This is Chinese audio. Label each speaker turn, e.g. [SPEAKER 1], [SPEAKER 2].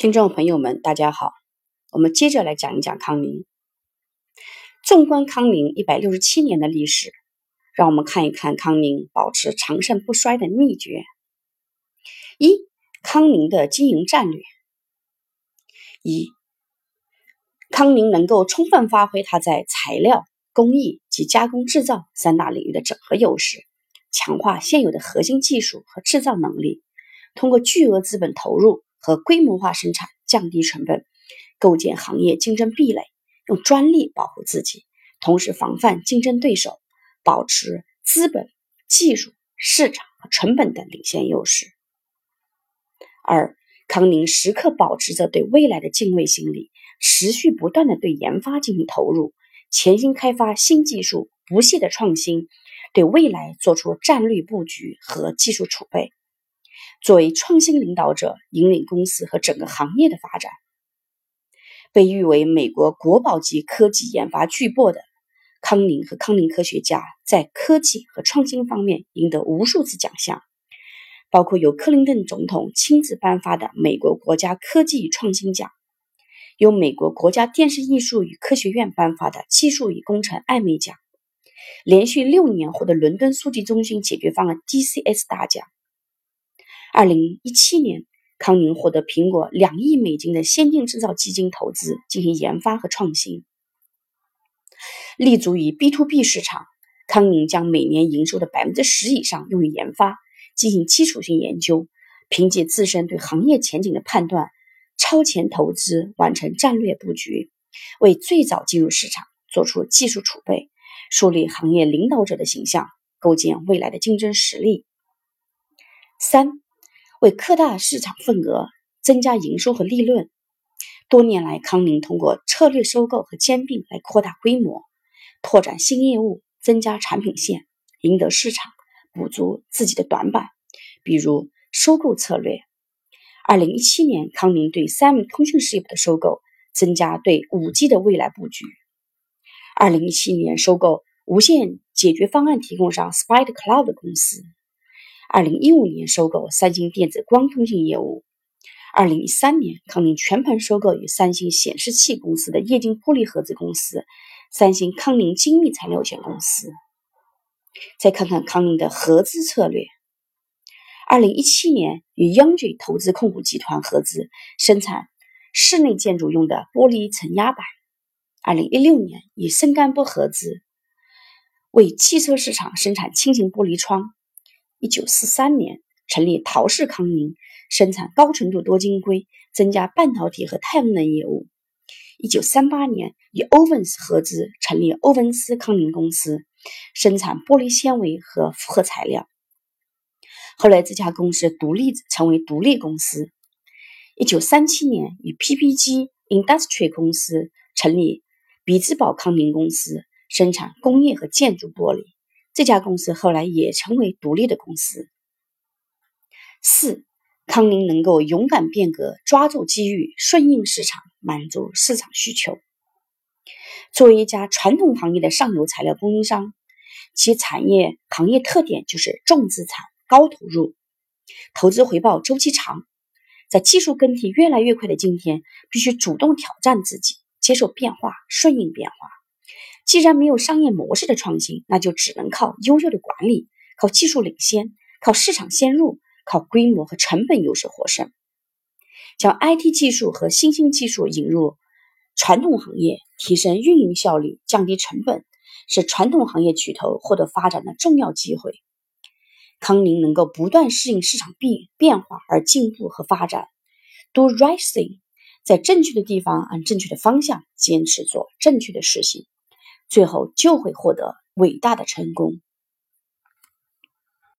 [SPEAKER 1] 听众朋友们，大家好，我们接着来讲一讲康宁。纵观康宁一百六十七年的历史，让我们看一看康宁保持长盛不衰的秘诀。一、康宁的经营战略。一、康宁能够充分发挥它在材料、工艺及加工制造三大领域的整合优势，强化现有的核心技术和制造能力，通过巨额资本投入。和规模化生产，降低成本，构建行业竞争壁垒，用专利保护自己，同时防范竞争对手，保持资本、技术、市场和成本的领先优势。二，康宁时刻保持着对未来的敬畏心理，持续不断的对研发进行投入，潜心开发新技术，不懈的创新，对未来做出战略布局和技术储备。作为创新领导者，引领公司和整个行业的发展，被誉为美国国宝级科技研发巨擘的康宁和康宁科学家，在科技和创新方面赢得无数次奖项，包括由克林顿总统亲自颁发的美国国家科技创新奖，由美国国家电视艺术与科学院颁发的技术与工程艾美奖，连续六年获得伦敦数据中心解决方案 DCS 大奖。二零一七年，康宁获得苹果两亿美金的先进制造基金投资，进行研发和创新。立足于 B to B 市场，康宁将每年营收的百分之十以上用于研发，进行基础性研究，凭借自身对行业前景的判断，超前投资，完成战略布局，为最早进入市场做出技术储备，树立行业领导者的形象，构建未来的竞争实力。三。为扩大市场份额、增加营收和利润，多年来，康宁通过策略收购和兼并来扩大规模、拓展新业务、增加产品线、赢得市场、补足自己的短板。比如收购策略。二零一七年，康宁对三 M 通讯事业部的收购，增加对五 G 的未来布局。二零一七年，收购无线解决方案提供商 Spider Cloud 公司。二零一五年收购三星电子光通信业务。二零一三年，康宁全盘收购与三星显示器公司的液晶玻璃合资公司三星康宁精密材料有限公司。再看看康宁的合资策略。二零一七年与央骏投资控股集团合资生产室内建筑用的玻璃层压板。二零一六年与森干波合资为汽车市场生产轻型玻璃窗。一九四三年成立陶氏康宁，生产高纯度多晶硅，增加半导体和太阳能业务。一九三八年与欧文斯合资成立欧文斯康宁公司，生产玻璃纤维和复合材料。后来这家公司独立成为独立公司。一九三七年与 PPG Industry 公司成立比兹堡康宁公司，生产工业和建筑玻璃。这家公司后来也成为独立的公司。四，康宁能够勇敢变革，抓住机遇，顺应市场，满足市场需求。作为一家传统行业的上游材料供应商，其产业行业特点就是重资产、高投入，投资回报周期长。在技术更替越来越快的今天，必须主动挑战自己，接受变化，顺应变化。既然没有商业模式的创新，那就只能靠优秀的管理，靠技术领先，靠市场先入，靠规模和成本优势获胜。将 IT 技术和新兴技术引入传统行业，提升运营效率，降低成本，是传统行业巨头获得发展的重要机会。康宁能够不断适应市场变变化而进步和发展，Do right thing，在正确的地方按正确的方向坚持做正确的事情。最后就会获得伟大的成功。